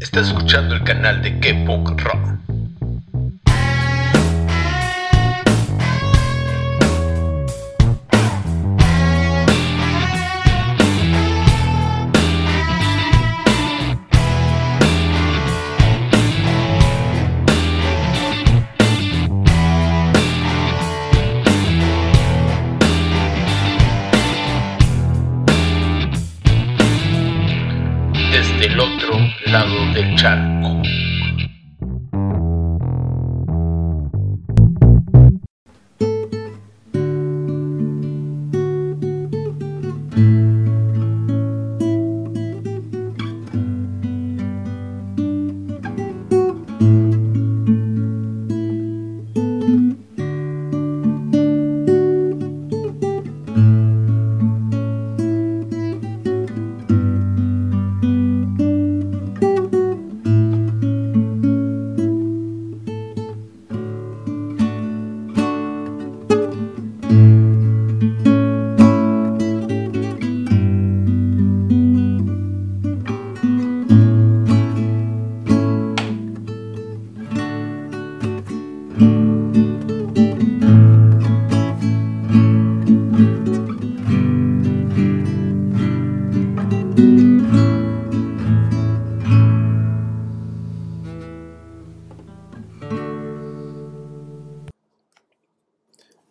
Estás escuchando el canal de K-Punk Rock. Lado del charco.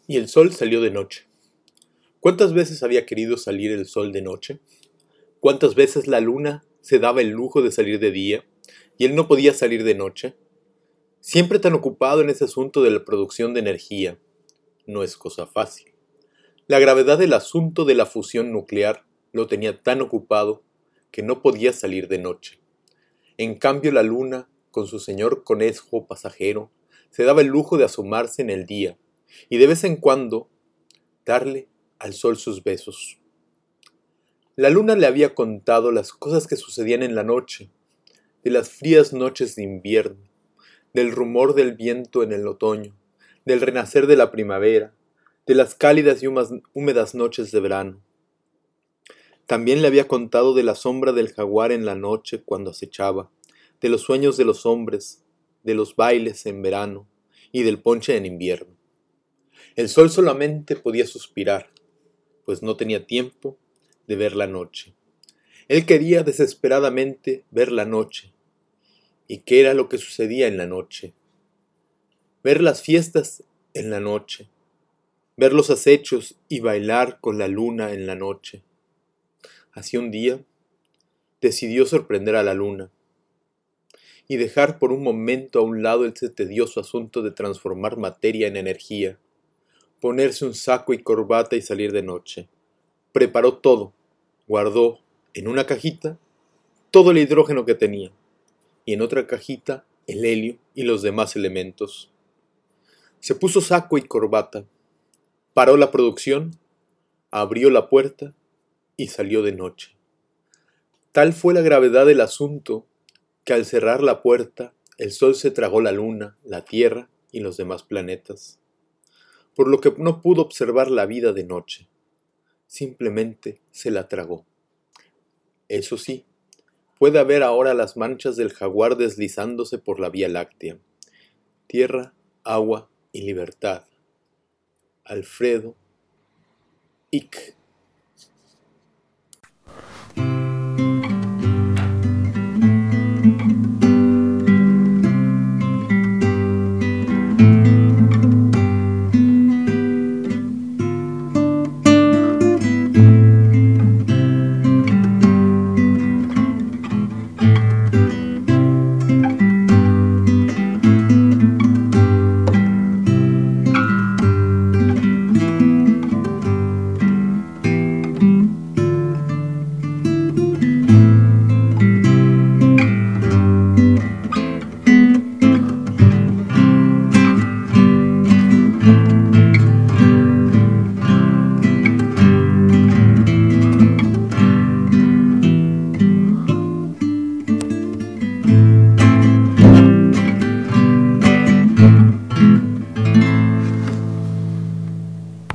Y el sol salió de noche. ¿Cuántas veces había querido salir el sol de noche? ¿Cuántas veces la luna se daba el lujo de salir de día y él no podía salir de noche? Siempre tan ocupado en ese asunto de la producción de energía. No es cosa fácil. La gravedad del asunto de la fusión nuclear lo tenía tan ocupado que no podía salir de noche. En cambio la luna, con su señor conejo pasajero, se daba el lujo de asomarse en el día y de vez en cuando darle al sol sus besos. La luna le había contado las cosas que sucedían en la noche, de las frías noches de invierno, del rumor del viento en el otoño, del renacer de la primavera, de las cálidas y húmedas noches de verano. También le había contado de la sombra del jaguar en la noche cuando acechaba, de los sueños de los hombres, de los bailes en verano y del ponche en invierno. El sol solamente podía suspirar, pues no tenía tiempo de ver la noche. Él quería desesperadamente ver la noche. ¿Y qué era lo que sucedía en la noche? Ver las fiestas en la noche, ver los acechos y bailar con la luna en la noche. Así un día decidió sorprender a la luna y dejar por un momento a un lado ese tedioso asunto de transformar materia en energía ponerse un saco y corbata y salir de noche. Preparó todo, guardó en una cajita todo el hidrógeno que tenía y en otra cajita el helio y los demás elementos. Se puso saco y corbata, paró la producción, abrió la puerta y salió de noche. Tal fue la gravedad del asunto que al cerrar la puerta el sol se tragó la luna, la tierra y los demás planetas por lo que no pudo observar la vida de noche. Simplemente se la tragó. Eso sí, puede ver ahora las manchas del jaguar deslizándose por la Vía Láctea. Tierra, agua y libertad. Alfredo Ick.